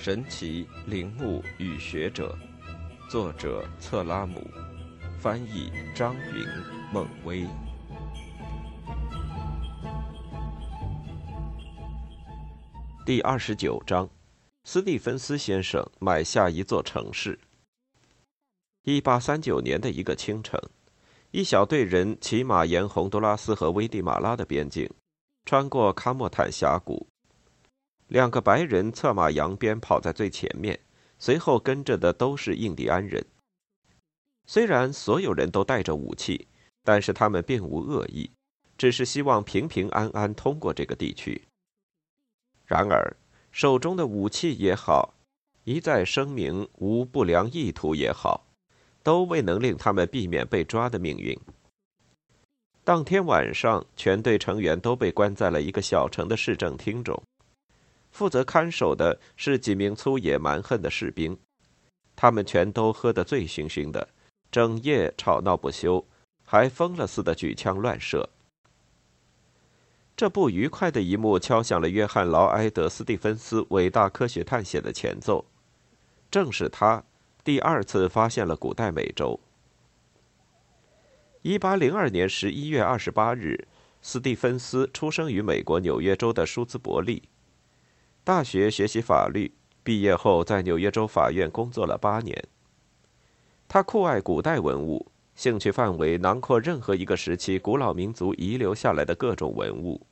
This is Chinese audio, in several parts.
神奇陵墓与学者，作者策拉姆，翻译张云孟威。第二十九章：斯蒂芬斯先生买下一座城市。一八三九年的一个清晨，一小队人骑马沿洪都拉斯和危地马拉的边境，穿过卡莫坦峡谷。两个白人策马扬鞭跑在最前面，随后跟着的都是印第安人。虽然所有人都带着武器，但是他们并无恶意，只是希望平平安安通过这个地区。然而，手中的武器也好，一再声明无不良意图也好，都未能令他们避免被抓的命运。当天晚上，全队成员都被关在了一个小城的市政厅中。负责看守的是几名粗野蛮横的士兵，他们全都喝得醉醺醺的，整夜吵闹不休，还疯了似的举枪乱射。这不愉快的一幕敲响了约翰·劳埃德·斯蒂芬斯伟大科学探险的前奏。正是他第二次发现了古代美洲。一八零二年十一月二十八日，斯蒂芬斯出生于美国纽约州的舒兹伯利。大学学习法律，毕业后在纽约州法院工作了八年。他酷爱古代文物，兴趣范围囊括任何一个时期古老民族遗留下来的各种文物。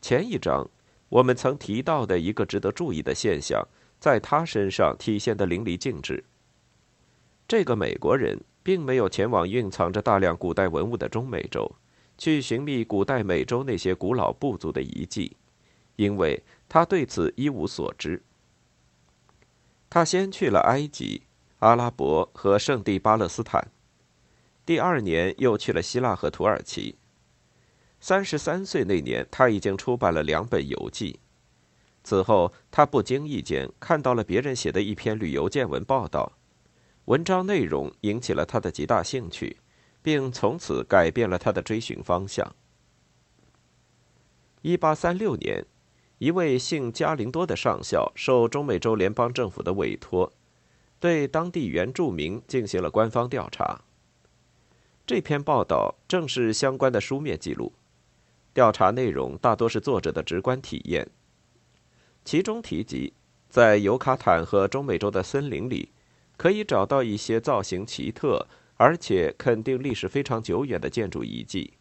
前一章我们曾提到的一个值得注意的现象，在他身上体现得淋漓尽致。这个美国人并没有前往蕴藏着大量古代文物的中美洲，去寻觅古代美洲那些古老部族的遗迹，因为。他对此一无所知。他先去了埃及、阿拉伯和圣地巴勒斯坦，第二年又去了希腊和土耳其。三十三岁那年，他已经出版了两本游记。此后，他不经意间看到了别人写的一篇旅游见闻报道，文章内容引起了他的极大兴趣，并从此改变了他的追寻方向。一八三六年。一位姓加林多的上校受中美洲联邦政府的委托，对当地原住民进行了官方调查。这篇报道正是相关的书面记录。调查内容大多是作者的直观体验。其中提及，在尤卡坦和中美洲的森林里，可以找到一些造型奇特而且肯定历史非常久远的建筑遗迹。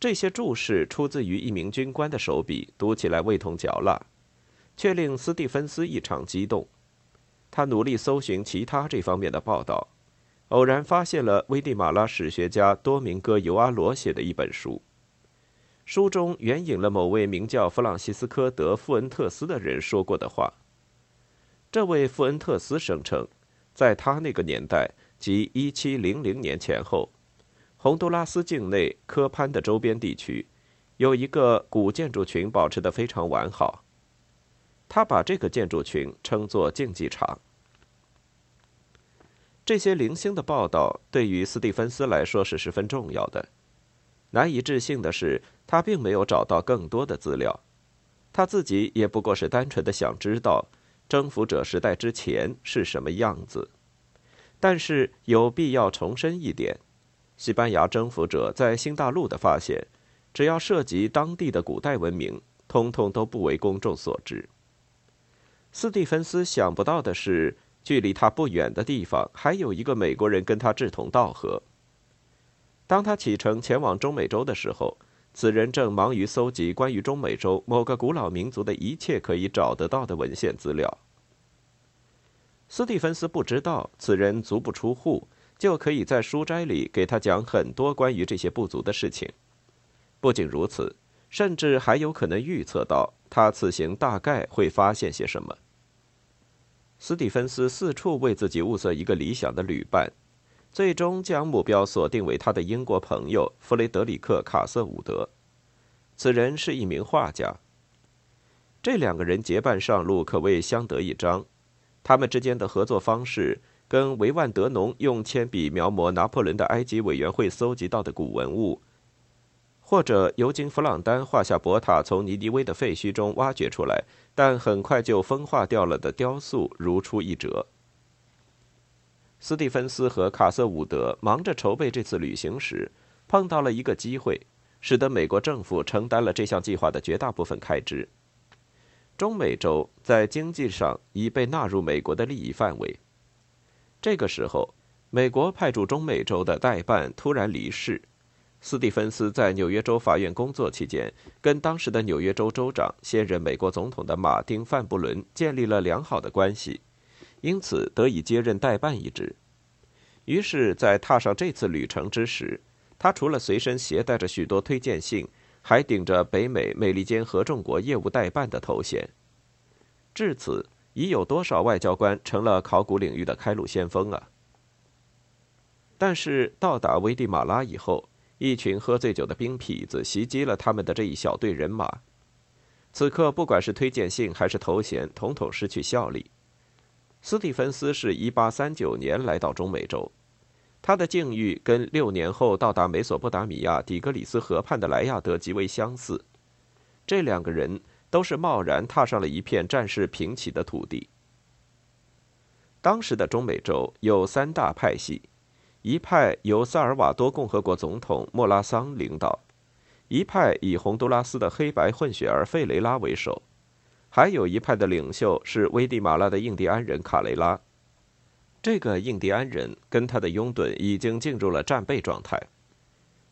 这些注释出自于一名军官的手笔，读起来味同嚼蜡，却令斯蒂芬斯异常激动。他努力搜寻其他这方面的报道，偶然发现了危地马拉史学家多明戈·尤阿罗写的一本书，书中援引了某位名叫弗朗西斯科·德·富恩特斯的人说过的话。这位富恩特斯声称，在他那个年代，即1700年前后。洪都拉斯境内科潘的周边地区，有一个古建筑群保持得非常完好。他把这个建筑群称作竞技场。这些零星的报道对于斯蒂芬斯来说是十分重要的。难以置信的是，他并没有找到更多的资料。他自己也不过是单纯的想知道征服者时代之前是什么样子。但是有必要重申一点。西班牙征服者在新大陆的发现，只要涉及当地的古代文明，通通都不为公众所知。斯蒂芬斯想不到的是，距离他不远的地方还有一个美国人跟他志同道合。当他启程前往中美洲的时候，此人正忙于搜集关于中美洲某个古老民族的一切可以找得到的文献资料。斯蒂芬斯不知道，此人足不出户。就可以在书斋里给他讲很多关于这些部族的事情。不仅如此，甚至还有可能预测到他此行大概会发现些什么。斯蒂芬斯四处为自己物色一个理想的旅伴，最终将目标锁定为他的英国朋友弗雷德里克·卡瑟伍德。此人是一名画家。这两个人结伴上路，可谓相得益彰。他们之间的合作方式。跟维万德农用铅笔描摹拿破仑的埃及委员会搜集到的古文物，或者尤金弗朗丹画下博塔从尼尼微的废墟中挖掘出来，但很快就风化掉了的雕塑如出一辙。斯蒂芬斯和卡瑟伍德忙着筹备这次旅行时，碰到了一个机会，使得美国政府承担了这项计划的绝大部分开支。中美洲在经济上已被纳入美国的利益范围。这个时候，美国派驻中美洲的代办突然离世。斯蒂芬斯在纽约州法院工作期间，跟当时的纽约州州长、现任美国总统的马丁·范布伦建立了良好的关系，因此得以接任代办一职。于是，在踏上这次旅程之时，他除了随身携带着许多推荐信，还顶着北美美利坚合众国业务代办的头衔。至此，已有多少外交官成了考古领域的开路先锋啊！但是到达危地马拉以后，一群喝醉酒的兵痞子袭击了他们的这一小队人马。此刻，不管是推荐信还是头衔，统统失去效力。斯蒂芬斯是一八三九年来到中美洲，他的境遇跟六年后到达美索不达米亚底格里斯河畔的莱亚德极为相似。这两个人都是贸然踏上了一片战事平起的土地。当时的中美洲有三大派系。一派由萨尔瓦多共和国总统莫拉桑领导，一派以洪都拉斯的黑白混血儿费雷拉为首，还有一派的领袖是危地马拉的印第安人卡雷拉。这个印第安人跟他的拥趸已经进入了战备状态。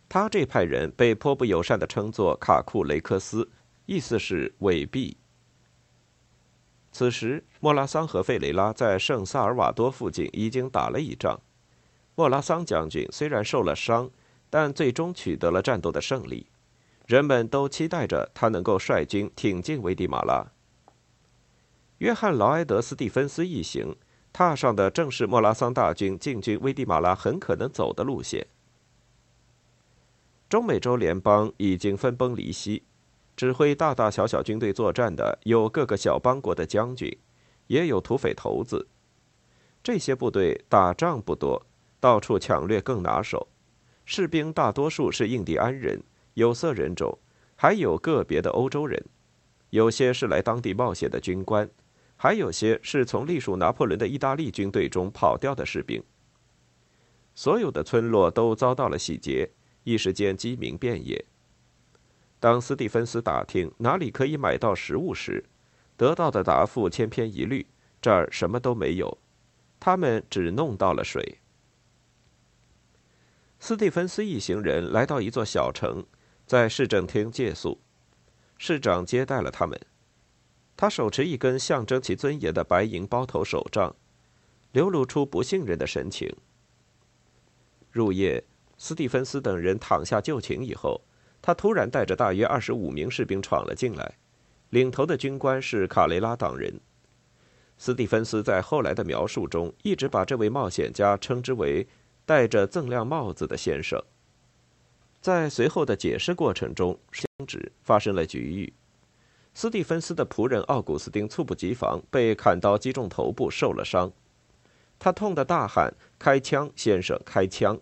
他这派人被颇不友善地称作卡库雷克斯，意思是伪币。此时，莫拉桑和费雷拉在圣萨尔瓦多附近已经打了一仗。莫拉桑将军虽然受了伤，但最终取得了战斗的胜利。人们都期待着他能够率军挺进危地马拉。约翰·劳埃德·斯蒂芬斯一行踏上的正是莫拉桑大军进军危地马拉很可能走的路线。中美洲联邦已经分崩离析，指挥大大小小军队作战的有各个小邦国的将军，也有土匪头子。这些部队打仗不多。到处抢掠更拿手，士兵大多数是印第安人、有色人种，还有个别的欧洲人，有些是来当地冒险的军官，还有些是从隶属拿破仑的意大利军队中跑掉的士兵。所有的村落都遭到了洗劫，一时间鸡鸣遍野。当斯蒂芬斯打听哪里可以买到食物时，得到的答复千篇一律：这儿什么都没有，他们只弄到了水。斯蒂芬斯一行人来到一座小城，在市政厅借宿。市长接待了他们，他手持一根象征其尊严的白银包头手杖，流露出不信任的神情。入夜，斯蒂芬斯等人躺下就寝以后，他突然带着大约二十五名士兵闯了进来，领头的军官是卡雷拉党人。斯蒂芬斯在后来的描述中一直把这位冒险家称之为。戴着锃亮帽子的先生，在随后的解释过程中，相指发生了局域。斯蒂芬斯的仆人奥古斯丁猝不及防，被砍刀击中头部，受了伤。他痛得大喊：“开枪，先生，开枪！”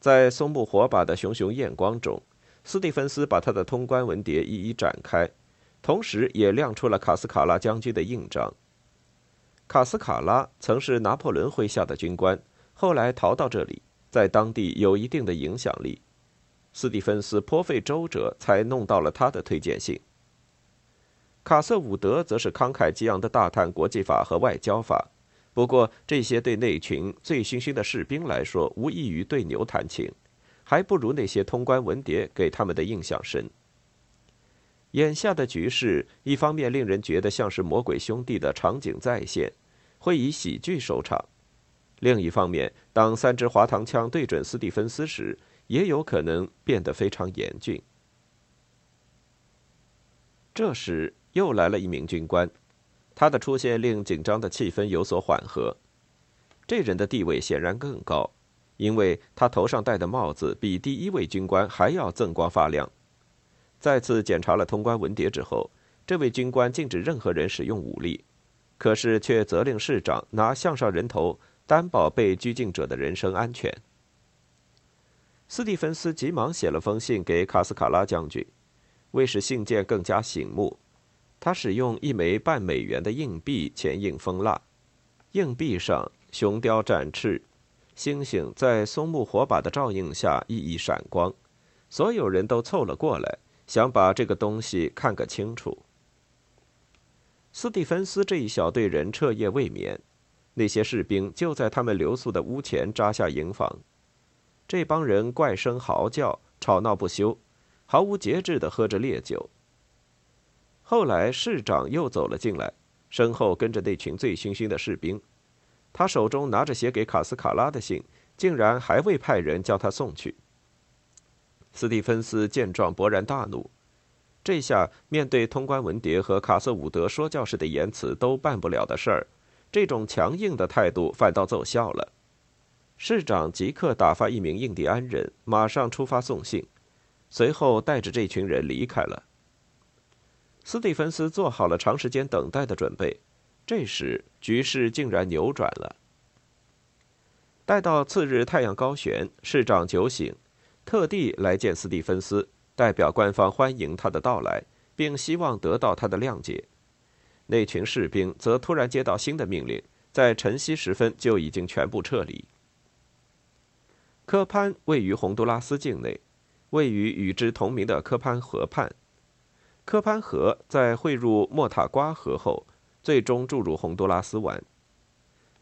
在松木火把的熊熊焰光中，斯蒂芬斯把他的通关文牒一一展开，同时也亮出了卡斯卡拉将军的印章。卡斯卡拉曾是拿破仑麾下的军官。后来逃到这里，在当地有一定的影响力。斯蒂芬斯颇费周折才弄到了他的推荐信。卡瑟伍德则是慷慨激昂的大谈国际法和外交法，不过这些对那群醉醺醺的士兵来说无异于对牛弹琴，还不如那些通关文牒给他们的印象深。眼下的局势，一方面令人觉得像是魔鬼兄弟的场景再现，会以喜剧收场。另一方面，当三支滑膛枪对准斯蒂芬斯时，也有可能变得非常严峻。这时，又来了一名军官，他的出现令紧张的气氛有所缓和。这人的地位显然更高，因为他头上戴的帽子比第一位军官还要锃光发亮。再次检查了通关文牒之后，这位军官禁止任何人使用武力，可是却责令市长拿项上人头。担保被拘禁者的人身安全。斯蒂芬斯急忙写了封信给卡斯卡拉将军，为使信件更加醒目，他使用一枚半美元的硬币前印封蜡，硬币上雄雕展翅，星星在松木火把的照映下熠熠闪光，所有人都凑了过来，想把这个东西看个清楚。斯蒂芬斯这一小队人彻夜未眠，那些士兵就在他们留宿的屋前扎下营房。这帮人怪声嚎叫，吵闹不休，毫无节制地喝着烈酒。后来市长又走了进来，身后跟着那群醉醺醺的士兵。他手中拿着写给卡斯卡拉的信，竟然还未派人将他送去。斯蒂芬斯见状勃然大怒，这下面对通关文牒和卡瑟伍德说教式的言辞都办不了的事儿，这种强硬的态度反倒奏效了。市长即刻打发一名印第安人，马上出发送信，随后带着这群人离开了。斯蒂芬斯做好了长时间等待的准备，这时局势竟然扭转了。待到次日太阳高悬，市长酒醒，特地来见斯蒂芬斯，代表官方欢迎他的到来，并希望得到他的谅解。那群士兵则突然接到新的命令，在晨曦时分就已经全部撤离。科潘位于洪都拉斯境内，位于与之同名的科潘河畔。科潘河在汇入莫塔瓜河后，最终注入洪都拉斯湾。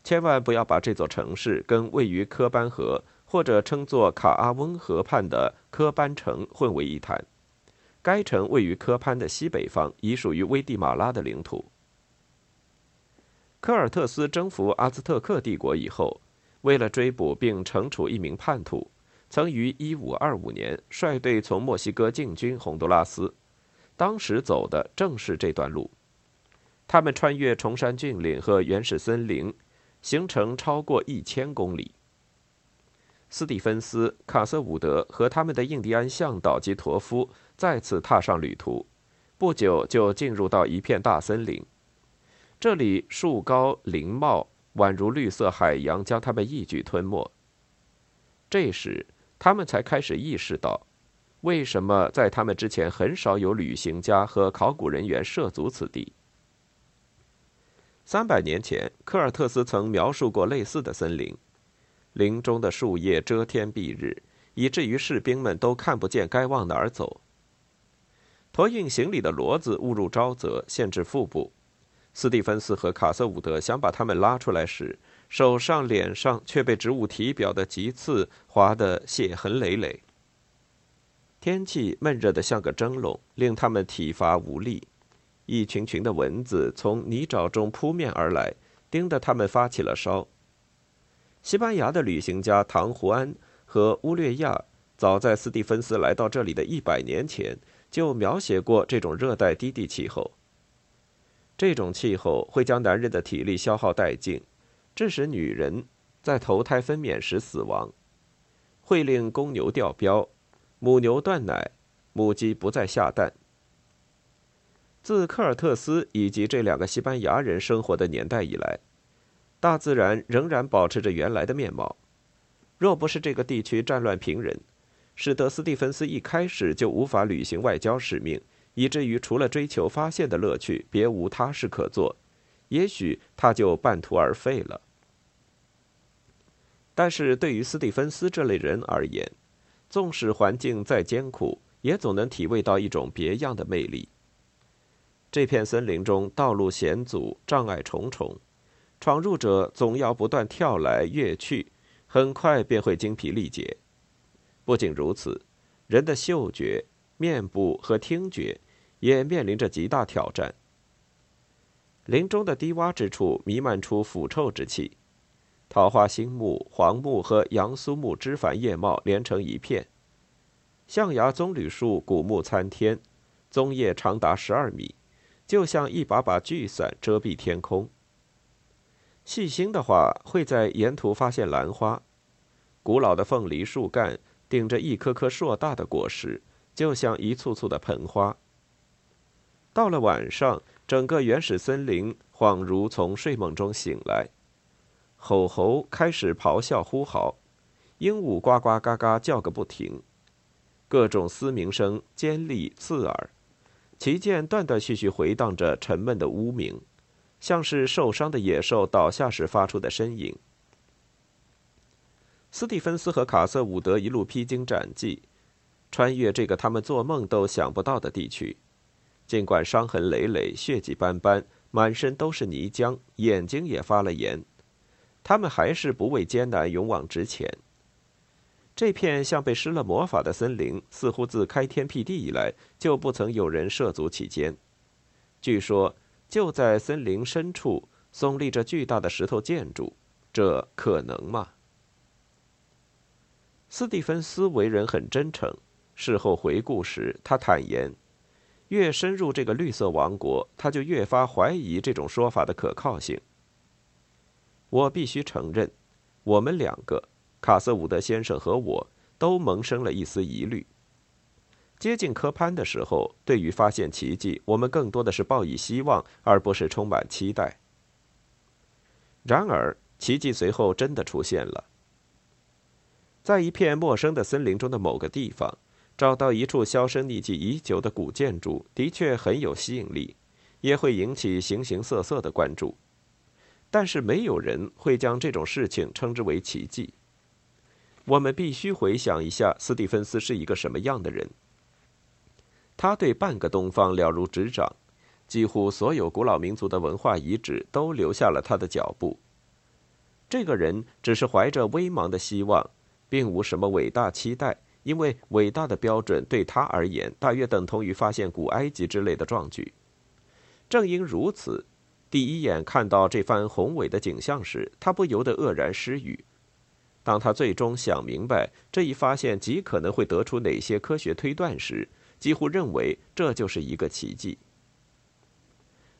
千万不要把这座城市跟位于科班河或者称作卡阿翁河畔的科班城混为一谈。该城位于科潘的西北方，已属于危地马拉的领土。科尔特斯征服阿兹特克帝国以后。为了追捕并惩处一名叛徒，曾于1525年率队从墨西哥进军洪都拉斯。当时走的正是这段路。他们穿越崇山峻岭和原始森林，行程超过一千公里。斯蒂芬斯、卡瑟伍德和他们的印第安向导及驼夫再次踏上旅途，不久就进入到一片大森林。这里树高林茂。宛如绿色海洋将他们一举吞没。这时，他们才开始意识到，为什么在他们之前很少有旅行家和考古人员涉足此地。三百年前，科尔特斯曾描述过类似的森林，林中的树叶遮天蔽日，以至于士兵们都看不见该往哪儿走。驮运行李的骡子误入沼泽，陷至腹部。斯蒂芬斯和卡瑟伍德想把他们拉出来时，手上、脸上却被植物体表的棘刺划得血痕累累。天气闷热的像个蒸笼，令他们体乏无力。一群群的蚊子从泥沼中扑面而来，叮得他们发起了烧。西班牙的旅行家唐胡安和乌略亚，早在斯蒂芬斯来到这里的一百年前，就描写过这种热带低地气候。这种气候会将男人的体力消耗殆尽，致使女人在头胎分娩时死亡；会令公牛掉膘，母牛断奶，母鸡不再下蛋。自科尔特斯以及这两个西班牙人生活的年代以来，大自然仍然保持着原来的面貌。若不是这个地区战乱频仍，使得斯蒂芬斯一开始就无法履行外交使命。以至于除了追求发现的乐趣，别无他事可做，也许他就半途而废了。但是对于斯蒂芬斯这类人而言，纵使环境再艰苦，也总能体味到一种别样的魅力。这片森林中道路险阻，障碍重重，闯入者总要不断跳来跃去，很快便会精疲力竭。不仅如此，人的嗅觉、面部和听觉。也面临着极大挑战。林中的低洼之处弥漫出腐臭之气，桃花心木、黄木和杨苏木枝繁叶茂，连成一片。象牙棕榈树古木参天，棕叶长达十二米，就像一把把巨伞遮蔽天空。细心的话，会在沿途发现兰花。古老的凤梨树干顶着一颗颗硕大的果实，就像一簇簇的盆花。到了晚上，整个原始森林恍如从睡梦中醒来，吼猴开始咆哮呼嚎，鹦鹉呱呱嘎嘎叫个不停，各种嘶鸣声尖利刺耳，其间断断续续回荡着沉闷的呜鸣，像是受伤的野兽倒下时发出的呻吟。斯蒂芬斯和卡瑟伍德一路披荆斩棘，穿越这个他们做梦都想不到的地区。尽管伤痕累累、血迹斑斑、满身都是泥浆，眼睛也发了炎，他们还是不畏艰难，勇往直前。这片像被施了魔法的森林，似乎自开天辟地以来就不曾有人涉足其间。据说，就在森林深处耸立着巨大的石头建筑，这可能吗？斯蒂芬斯为人很真诚。事后回顾时，他坦言，越深入这个绿色王国，他就越发怀疑这种说法的可靠性。我必须承认，我们两个，卡斯伍德先生和我，都萌生了一丝疑虑。接近科潘的时候，对于发现奇迹，我们更多的是抱以希望，而不是充满期待。然而，奇迹随后真的出现了。在一片陌生的森林中的某个地方，找到一处销声匿迹已久的古建筑，的确很有吸引力，也会引起形形色色的关注。但是，没有人会将这种事情称之为奇迹。我们必须回想一下，斯蒂芬斯是一个什么样的人。他对半个东方了如指掌，几乎所有古老民族的文化遗址都留下了他的脚步。这个人只是怀着微茫的希望。并无什么伟大期待，因为伟大的标准对他而言，大约等同于发现古埃及之类的壮举。正因如此，第一眼看到这番宏伟的景象时，他不由得愕然失语。当他最终想明白这一发现极可能会得出哪些科学推断时，几乎认为这就是一个奇迹。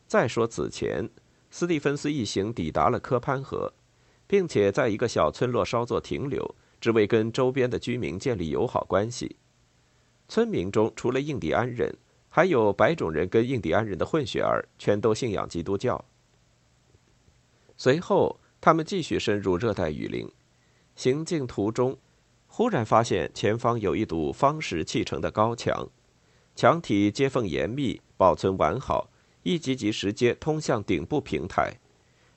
再说此前，斯蒂芬斯一行抵达了科潘河，并且在一个小村落稍作停留。只为跟周边的居民建立友好关系。村民中除了印第安人，还有白种人跟印第安人的混血儿，全都信仰基督教。随后，他们继续深入热带雨林，行进途中，忽然发现前方有一堵方石砌成的高墙，墙体接缝严密，保存完好，一级级石阶通向顶部平台，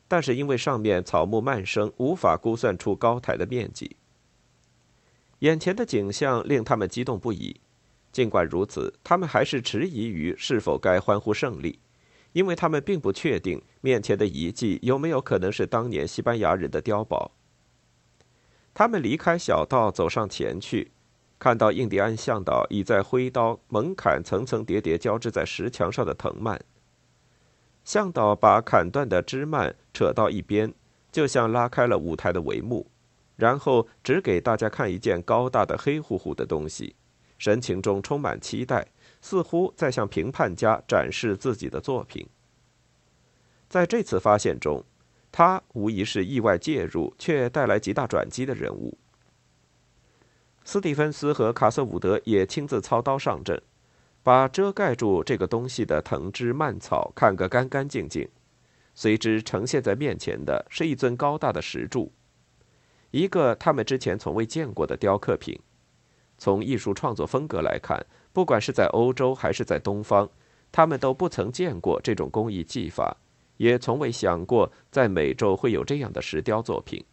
但是因为上面草木蔓生，无法估算出高台的面积。眼前的景象令他们激动不已，尽管如此，他们还是迟疑于是否该欢呼胜利，因为他们并不确定面前的遗迹有没有可能是当年西班牙人的碉堡。他们离开小道，走上前去，看到印第安向导已在挥刀猛砍层层叠叠交织在石墙上的藤蔓。向导把砍断的枝蔓扯到一边，就像拉开了舞台的帷幕。然后只给大家看一件高大的黑乎乎的东西，神情中充满期待，似乎在向评判家展示自己的作品。在这次发现中，他无疑是意外介入却带来极大转机的人物。斯蒂芬斯和卡瑟伍德也亲自操刀上阵，把遮盖住这个东西的藤枝蔓草看个干干净净，随之呈现在面前的是一尊高大的石柱。一个他们之前从未见过的雕刻品，从艺术创作风格来看，不管是在欧洲还是在东方，他们都不曾见过这种工艺技法，也从未想过在美洲会有这样的石雕作品。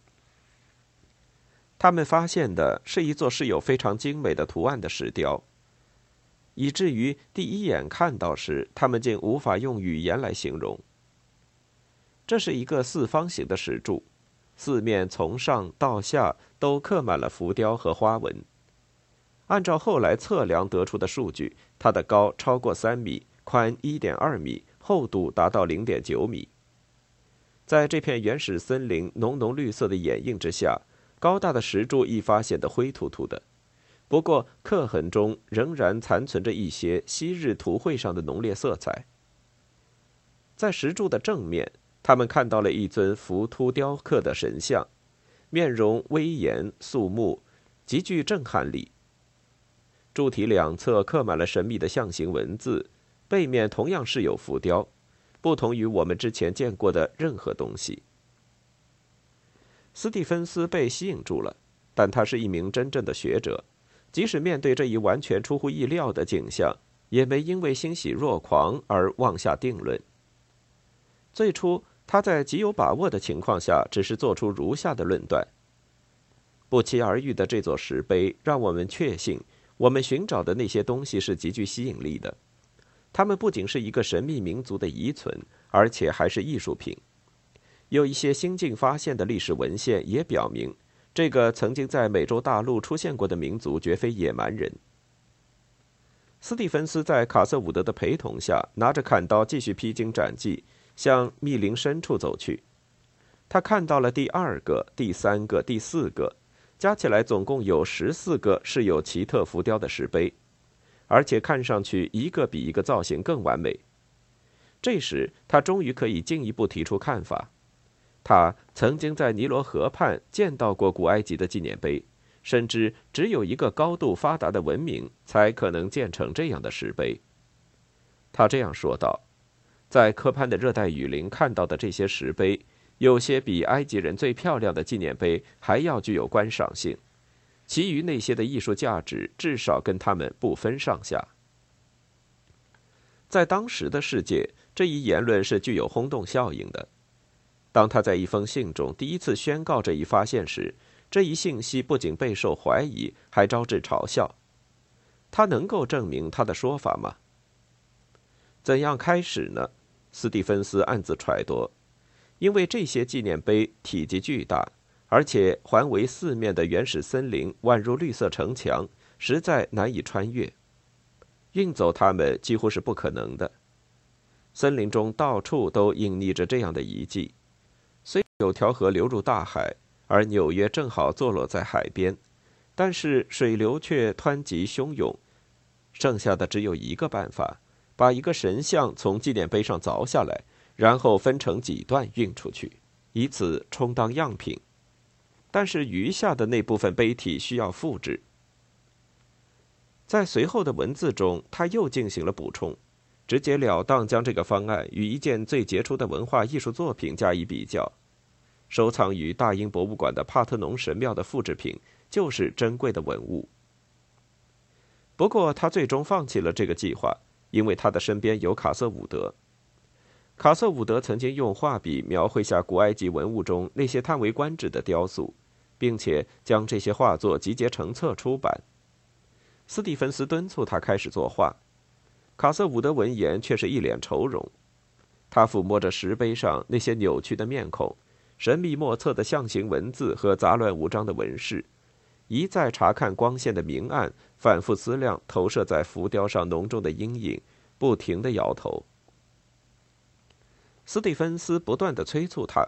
他们发现的是一座是有非常精美的图案的石雕，以至于第一眼看到时，他们竟无法用语言来形容。这是一个四方形的石柱。四面从上到下都刻满了浮雕和花纹。按照后来测量得出的数据，它的高超过三米，宽一点二米，厚度达到零点九米。在这片原始森林浓浓绿色的掩映之下，高大的石柱一发显得灰秃秃的。不过刻痕中仍然残存着一些昔日图绘上的浓烈色彩。在石柱的正面。他们看到了一尊浮凸雕刻的神像，面容威严肃穆，极具震撼力。柱体两侧刻满了神秘的象形文字，背面同样是有浮雕，不同于我们之前见过的任何东西。斯蒂芬斯被吸引住了，但他是一名真正的学者，即使面对这一完全出乎意料的景象，也没因为欣喜若狂而妄下定论。最初，他在极有把握的情况下，只是做出如下的论断：不期而遇的这座石碑，让我们确信，我们寻找的那些东西是极具吸引力的。他们不仅是一个神秘民族的遗存，而且还是艺术品。有一些新近发现的历史文献也表明，这个曾经在美洲大陆出现过的民族绝非野蛮人。斯蒂芬斯在卡瑟伍德的陪同下，拿着砍刀继续披荆斩棘，向密林深处走去。他看到了第二个、第三个、第四个，加起来总共有十四个是有奇特浮雕的石碑。而且看上去一个比一个造型更完美。这时，他终于可以进一步提出看法。他曾经在尼罗河畔见到过古埃及的纪念碑，深知只有一个高度发达的文明才可能建成这样的石碑。他这样说道：“在科潘的热带雨林看到的这些石碑，有些比埃及人最漂亮的纪念碑还要具有观赏性。”其余那些的艺术价值至少跟他们不分上下。在当时的世界，这一言论是具有轰动效应的。当他在一封信中第一次宣告这一发现时，这一信息不仅备受怀疑，还招致嘲笑。他能够证明他的说法吗？怎样开始呢？斯蒂芬斯暗自揣度，因为这些纪念碑体积巨大。而且环围四面的原始森林宛如绿色城墙，实在难以穿越。运走它们几乎是不可能的。森林中到处都隐匿着这样的遗迹。虽有条河流入大海，而纽约正好坐落在海边，但是水流却湍急汹涌。剩下的只有一个办法：把一个神像从纪念碑上凿下来，然后分成几段运出去，以此充当样品。但是余下的那部分碑体需要复制。在随后的文字中，他又进行了补充，直截了当将这个方案与一件最杰出的文化艺术作品加以比较。收藏于大英博物馆的帕特农神庙的复制品就是珍贵的文物。不过，他最终放弃了这个计划，因为他的身边有卡瑟伍德。卡瑟伍德曾经用画笔描绘下古埃及文物中那些叹为观止的雕塑。并且将这些画作集结成册出版。斯蒂芬斯敦促他开始作画，卡瑟伍德闻言却是一脸愁容。他抚摸着石碑上那些扭曲的面孔、神秘莫测的象形文字和杂乱无章的纹饰，一再查看光线的明暗，反复思量投射在浮雕上浓重的阴影，不停的摇头。斯蒂芬斯不断的催促他。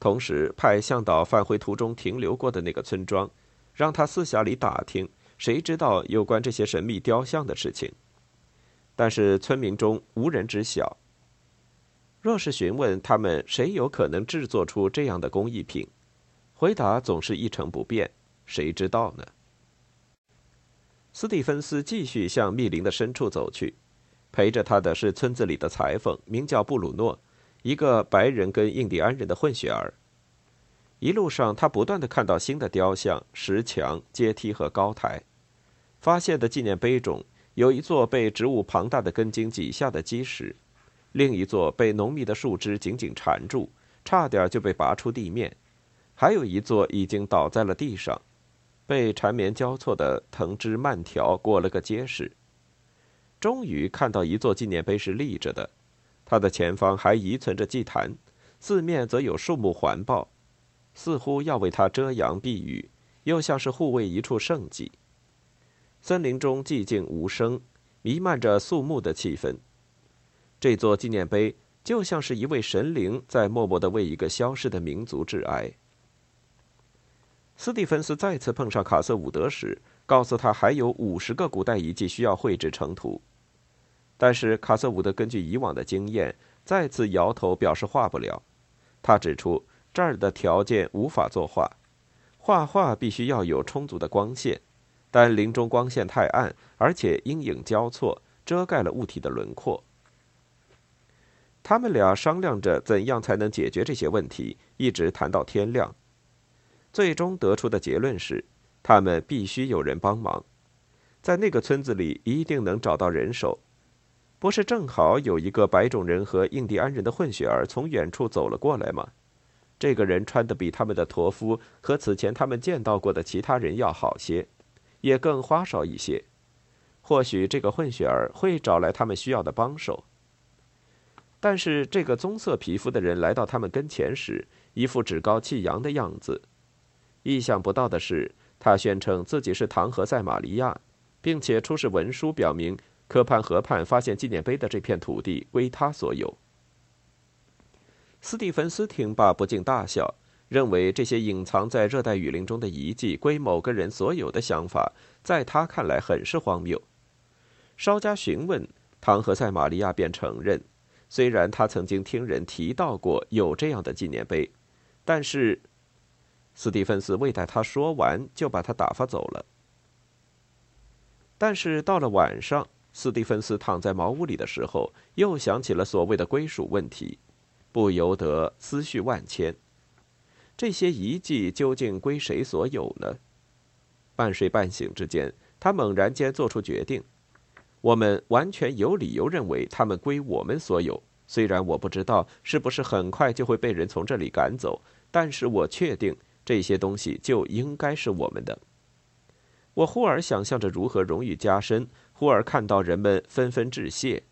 同时派向导返回途中停留过的那个村庄，让他四下里打听，谁知道有关这些神秘雕像的事情。但是村民中无人知晓。若是询问他们谁有可能制作出这样的工艺品，回答总是一成不变。谁知道呢？斯蒂芬斯继续向密林的深处走去，陪着他的是村子里的裁缝，名叫布鲁诺。一个白人跟印第安人的混血儿。一路上，他不断的看到新的雕像、石墙、阶梯和高台。发现的纪念碑中有一座被植物庞大的根茎挤下的基石，另一座被浓密的树枝紧紧缠住，差点就被拔出地面；还有一座已经倒在了地上，被缠绵交错的藤枝蔓条裹了个结实。终于看到一座纪念碑是立着的。它的前方还遗存着祭坛，四面则有树木环抱，似乎要为它遮阳避雨，又像是护卫一处圣迹。森林中寂静无声，弥漫着肃穆的气氛。这座纪念碑就像是一位神灵在默默的为一个消失的民族致哀。斯蒂芬斯再次碰上卡瑟伍德时，告诉他还有五十个古代遗迹需要绘制成图。但是卡瑟伍德根据以往的经验，再次摇头表示画不了。他指出这儿的条件无法作画，画画必须要有充足的光线，但林中光线太暗，而且阴影交错，遮盖了物体的轮廓。他们俩商量着怎样才能解决这些问题，一直谈到天亮。最终得出的结论是，他们必须有人帮忙，在那个村子里一定能找到人手。不是正好有一个白种人和印第安人的混血儿从远处走了过来吗？这个人穿的比他们的驼夫和此前他们见到过的其他人要好些，也更花哨一些。或许这个混血儿会找来他们需要的帮手。但是这个棕色皮肤的人来到他们跟前时，一副趾高气扬的样子。意想不到的是，他宣称自己是唐和塞玛利亚，并且出示文书表明。科潘河畔发现纪念碑的这片土地归他所有。斯蒂芬斯听罢不禁大笑，认为这些隐藏在热带雨林中的遗迹归某个人所有的想法，在他看来很是荒谬。稍加询问，唐和塞玛利亚便承认，虽然他曾经听人提到过有这样的纪念碑，但是斯蒂芬斯未待他说完，就把他打发走了。但是到了晚上。斯蒂芬斯躺在茅屋里的时候，又想起了所谓的归属问题，不由得思绪万千。这些遗迹究竟归谁所有呢？半睡半醒之间，他猛然间做出决定：我们完全有理由认为他们归我们所有。虽然我不知道是不是很快就会被人从这里赶走，但是我确定这些东西就应该是我们的。我忽而想象着如何荣誉加深。忽而看到人们纷纷致谢，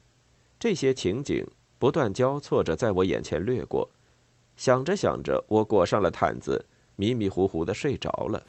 这些情景不断交错着在我眼前掠过。想着想着，我裹上了毯子，迷迷糊糊的睡着了。